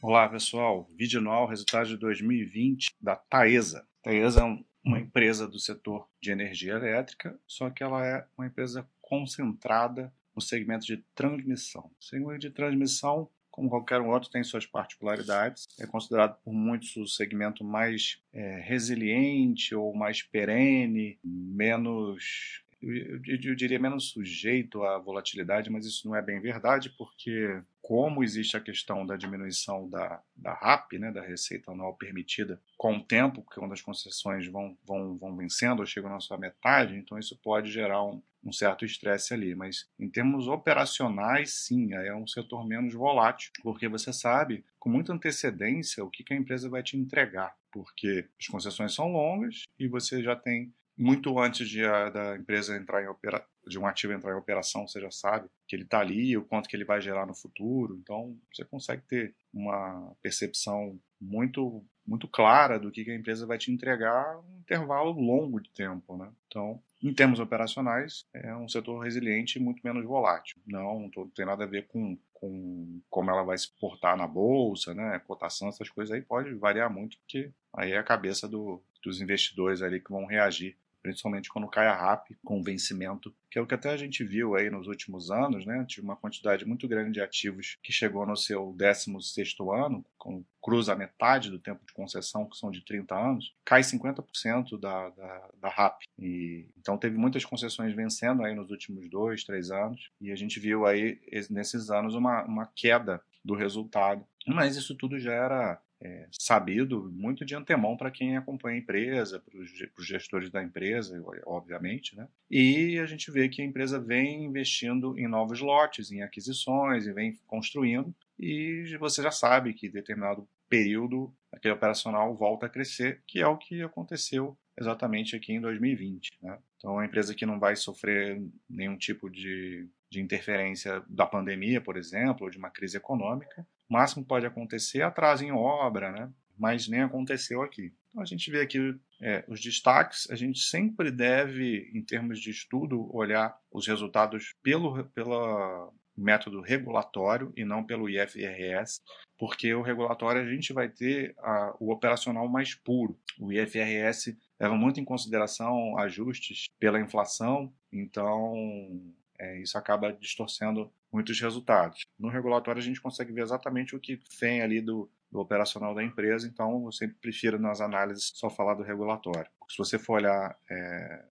Olá, pessoal. Vídeo anual, resultado de 2020 da Taesa. Taesa é uma empresa do setor de energia elétrica, só que ela é uma empresa concentrada no segmento de transmissão. O segmento de transmissão, como qualquer outro, tem suas particularidades. É considerado por muitos o segmento mais é, resiliente ou mais perene, menos eu, eu, diria menos sujeito à volatilidade, mas isso não é bem verdade, porque como existe a questão da diminuição da, da RAP, né, da receita anual permitida, com o tempo, porque quando as concessões vão, vão, vão vencendo ou chegam na sua metade, então isso pode gerar um, um certo estresse ali. Mas em termos operacionais, sim, é um setor menos volátil, porque você sabe com muita antecedência o que, que a empresa vai te entregar, porque as concessões são longas e você já tem muito antes de a, da empresa entrar em opera, de um ativo entrar em operação, você já sabe que ele está ali, o quanto que ele vai gerar no futuro. Então, você consegue ter uma percepção muito muito clara do que, que a empresa vai te entregar um intervalo longo de tempo, né? Então, em termos operacionais, é um setor resiliente e muito menos volátil. Não, não tem nada a ver com, com como ela vai se portar na bolsa, né? Cotação, essas coisas aí pode variar muito, porque aí é a cabeça do, dos investidores ali que vão reagir principalmente quando cai a RAP com vencimento, que é o que até a gente viu aí nos últimos anos, né? Tive uma quantidade muito grande de ativos que chegou no seu 16º ano, com cruza metade do tempo de concessão, que são de 30 anos, cai 50% da, da, da RAP. E, então teve muitas concessões vencendo aí nos últimos dois, três anos, e a gente viu aí nesses anos uma, uma queda do resultado. Mas isso tudo já era é, sabido muito de antemão para quem acompanha a empresa, para os gestores da empresa, obviamente, né? E a gente vê que a empresa vem investindo em novos lotes, em aquisições, e vem construindo, e você já sabe que determinado período aquele operacional volta a crescer, que é o que aconteceu exatamente aqui em 2020. Né? Então, uma empresa que não vai sofrer nenhum tipo de, de interferência da pandemia, por exemplo, ou de uma crise econômica, o máximo pode acontecer é atraso em obra, né? mas nem aconteceu aqui. Então a gente vê aqui é, os destaques. A gente sempre deve, em termos de estudo, olhar os resultados pelo pela método regulatório e não pelo IFRS, porque o regulatório a gente vai ter a, o operacional mais puro. O IFRS leva muito em consideração ajustes pela inflação, então é, isso acaba distorcendo muitos resultados. No regulatório a gente consegue ver exatamente o que vem ali do, do operacional da empresa, então eu sempre prefiro nas análises só falar do regulatório. Se você for olhar é,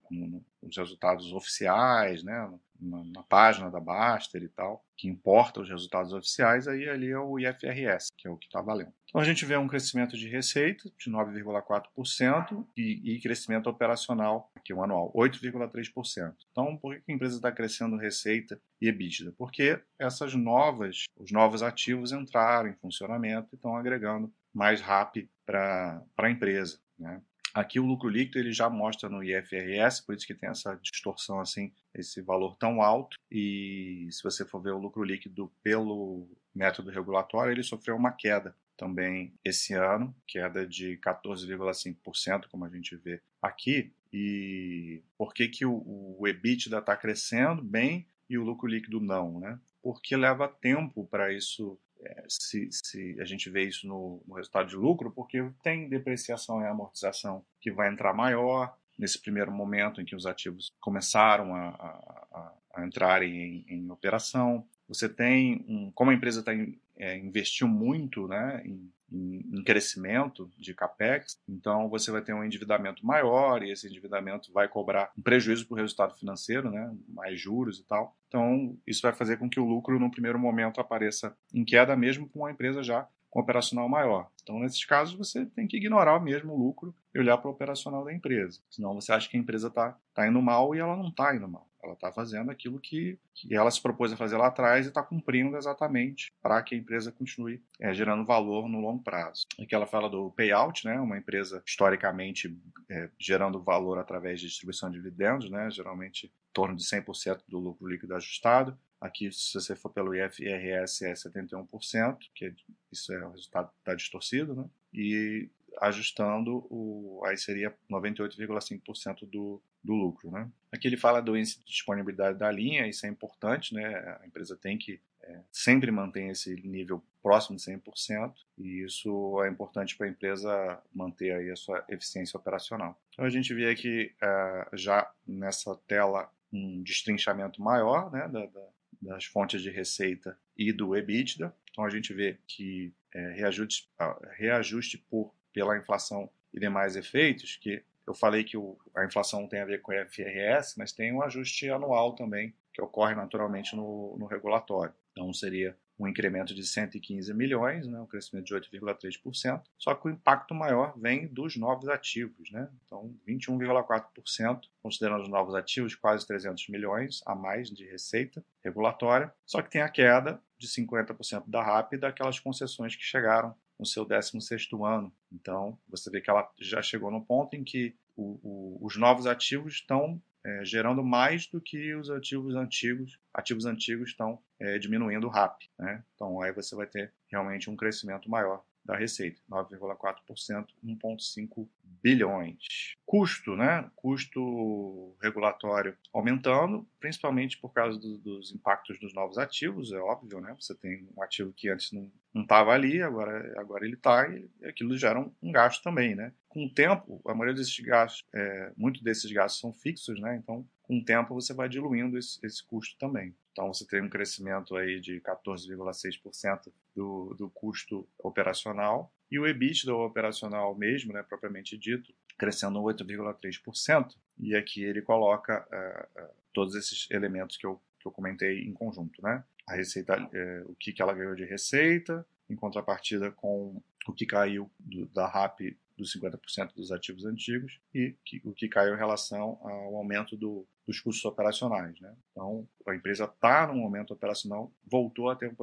os resultados oficiais, né, na, na, página da Baster e tal, que importa os resultados oficiais, aí ali é o IFRS, que é o que está valendo. Então a gente vê um crescimento de receita de 9,4% e, e, crescimento operacional, aqui o anual, 8,3%. Então por que a empresa está crescendo receita e EBITDA? Porque essas novas, os novos ativos entraram em funcionamento e estão agregando mais rápido para a empresa. Né? Aqui o lucro líquido ele já mostra no IFRS, por isso que tem essa distorção assim, esse valor tão alto. E se você for ver o lucro líquido pelo método regulatório, ele sofreu uma queda também esse ano, queda de 14,5%, como a gente vê aqui. E por que, que o, o EBITDA está crescendo bem e o lucro líquido não? Né? Porque leva tempo para isso é, se, se, a gente vê isso no, no, resultado de lucro, porque tem depreciação e amortização que vai entrar maior nesse primeiro momento em que os ativos começaram a, a, a entrarem em, em, operação. Você tem, um, como a empresa tá, é, investiu muito né, em em, crescimento de capex, então você vai ter um endividamento maior e esse endividamento vai cobrar um prejuízo para o resultado financeiro, né, mais juros e tal. Então isso vai fazer com que o lucro no primeiro momento apareça em queda mesmo com a empresa já com operacional maior. Então, nesses casos, você tem que ignorar mesmo o lucro e olhar para o operacional da empresa. Senão você acha que a empresa está tá indo mal e ela não está indo mal. Ela está fazendo aquilo que, que ela se propôs a fazer lá atrás e está cumprindo exatamente para que a empresa continue é, gerando valor no longo prazo. Aqui ela fala do payout, né, uma empresa historicamente é, gerando valor através de distribuição de dividendos, né, geralmente em torno de 100% do lucro líquido ajustado. Aqui, se você for pelo IFRS, é 71%, que isso é o resultado está distorcido, né? E ajustando, o, aí seria 98,5% do, do lucro. Né? Aqui ele fala do índice de disponibilidade da linha, isso é importante, né? a empresa tem que é, sempre mantém esse nível próximo de 100%, e isso é importante para a empresa manter aí a sua eficiência operacional. Então a gente vê aqui é, já nessa tela um destrinchamento maior né, da, da, das fontes de receita e do EBITDA. Então a gente vê que é, reajuste, reajuste por, pela inflação e demais efeitos, que eu falei que o, a inflação tem a ver com o IFRS, mas tem um ajuste anual também, que ocorre naturalmente no, no regulatório. Então seria um incremento de 115 milhões, né, um crescimento de 8,3%, só que o impacto maior vem dos novos ativos, né? Então, 21,4%, considerando os novos ativos, quase 300 milhões a mais de receita regulatória, só que tem a queda de 50% da RAP e daquelas concessões que chegaram no seu 16º ano. Então, você vê que ela já chegou no ponto em que o, o, os novos ativos estão é, gerando mais do que os ativos antigos. Ativos antigos estão é, diminuindo o RAP. Né? Então aí você vai ter realmente um crescimento maior da receita, 9,4%, 1,5 bilhões. Custo, né? Custo regulatório aumentando, principalmente por causa do, dos impactos dos novos ativos, é óbvio, né? Você tem um ativo que antes não estava ali, agora, agora ele está, e aquilo gera um, um, gasto também, né? Com o tempo, a maioria desses gastos, é, muito desses gastos são fixos, né? Então, com o tempo você vai diluindo esse, esse custo também. Então você tem um crescimento aí de 14,6% do, do custo operacional e o EBITDA operacional mesmo, né, propriamente dito, crescendo 8,3%. E aqui ele coloca uh, todos esses elementos que eu, que eu comentei em conjunto, né? A receita, uh, o que, que ela ganhou de receita, em contrapartida com o que caiu do, da RAP dos 50% dos ativos antigos e que, o que caiu em relação ao aumento do, dos custos operacionais. Né? Então, a empresa está no momento operacional, voltou a ter um,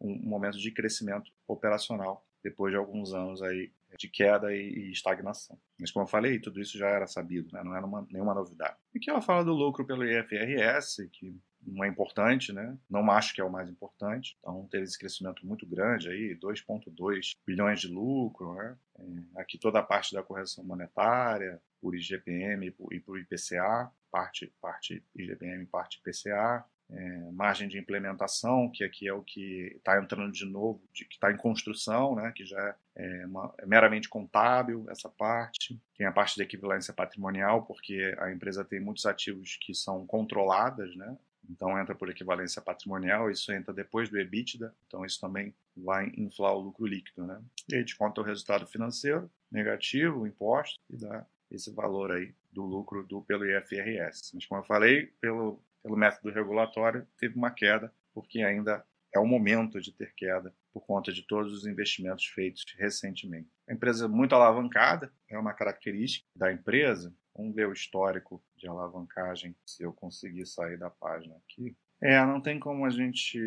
um momento de crescimento operacional depois de alguns anos aí de queda e, estagnação. Mas como eu falei, tudo isso já era sabido, né? não era uma, nenhuma novidade. E que ela fala do lucro pelo IFRS, que não é importante, né? Não acho que é o mais importante. Então teve esse crescimento muito grande aí, 2,2 bilhões de lucro, né? É, aqui toda a parte da correção monetária, por IGPM e por IPCA, parte, parte IGPM, parte IPCA, é, margem de implementação, que aqui é o que está entrando de novo, de, que está em construção, né, que já é, uma, é, meramente contábil essa parte. Tem a parte de equivalência patrimonial, porque a empresa tem muitos ativos que são controladas, né, então entra por equivalência patrimonial, isso entra depois do EBITDA, então isso também vai inflar o lucro líquido. Né? E aí desconta o resultado financeiro negativo, o imposto, e dá esse valor aí do lucro do, pelo IFRS. Mas como eu falei, pelo, pelo método regulatório teve uma queda, porque ainda é o momento de ter queda por conta de todos os investimentos feitos recentemente. A empresa é muito alavancada, é uma característica da empresa, Vamos ver o histórico de alavancagem, se eu conseguir sair da página aqui. É, não tem como a gente.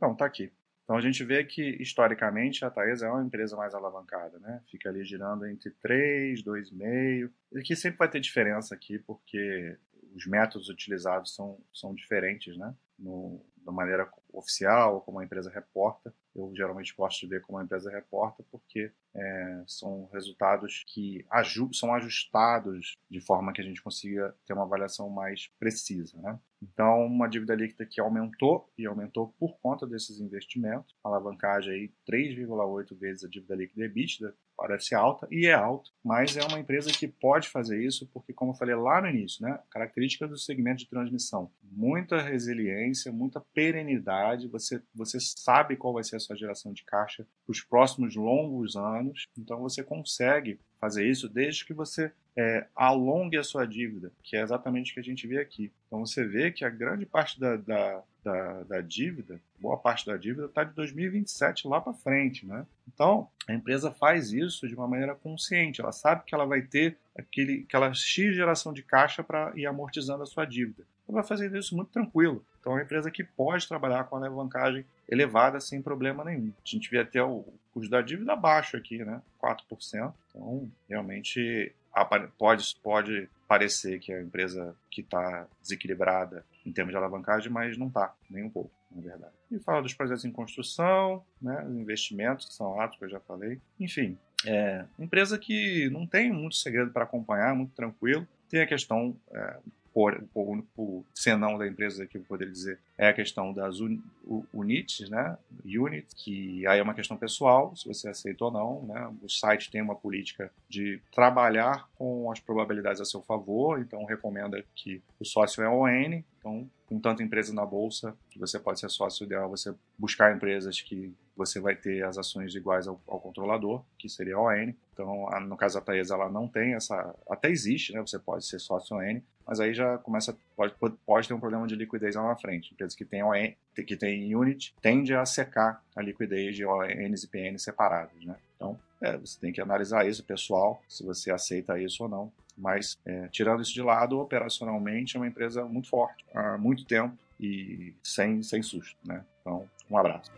Não, tá aqui. Então a gente vê que historicamente a Taesa é uma empresa mais alavancada, né? Fica ali girando entre 3, 2,5. Aqui sempre vai ter diferença aqui, porque os métodos utilizados são, são diferentes, né? No, da maneira oficial, como a empresa reporta. Eu geralmente gosto de ver como a empresa reporta, porque é, são resultados que aju são ajustados de forma que a gente consiga ter uma avaliação mais precisa. Né? Então, uma dívida líquida que aumentou, e aumentou por conta desses investimentos, alavancagem aí 3,8 vezes a dívida líquida EBITDA, parece alta, e é alta, mas é uma empresa que pode fazer isso, porque, como eu falei lá no início, né, característica do segmento de transmissão, muita resiliência, muita perenidade, você, você sabe qual vai ser a sua geração de caixa para os próximos longos anos, então você consegue fazer isso desde que você é, alongue a sua dívida, que é exatamente o que a gente vê aqui. Então você vê que a grande parte da, da, da, da dívida, boa parte da dívida, está de 2027 lá para frente. Né? Então a empresa faz isso de uma maneira consciente, ela sabe que ela vai ter aquele, aquela X geração de caixa para ir amortizando a sua dívida. Vai fazendo isso muito tranquilo. Então é uma empresa que pode trabalhar com a alavancagem elevada sem problema nenhum. A gente vê até o custo da dívida baixo aqui, né? 4%. Então, realmente pode, pode parecer que é a empresa que está desequilibrada em termos de alavancagem, mas não está, nem um pouco, na verdade. E fala dos projetos em construção, né, os investimentos que são altos, que eu já falei. Enfim, é empresa que não tem muito segredo para acompanhar, muito tranquilo. Tem a questão é, por, o único senão da empresa aqui, eu poderia dizer, é a questão das un, units, né? Unit, que aí é uma questão pessoal, se você aceita ou não, né? O site tem uma política de trabalhar com as probabilidades a seu favor, então recomenda que o sócio é ON, então com tanta empresa na bolsa, que você pode ser sócio ideal, você buscar empresas que você vai ter as ações iguais ao, ao controlador, que seria a ON. Então, a, no caso da Taesa, ela não tem essa. Até existe, né? Você pode ser sócio ON, mas aí já começa. Pode, pode ter um problema de liquidez lá na frente. Empresas que têm ON, que tem unit, tende a secar a liquidez de ONs e PNs separados, né? Então, é, você tem que analisar isso, pessoal, se você aceita isso ou não. Mas, é, tirando isso de lado, operacionalmente é uma empresa muito forte, há muito tempo e sem, sem susto, né? Então, um abraço.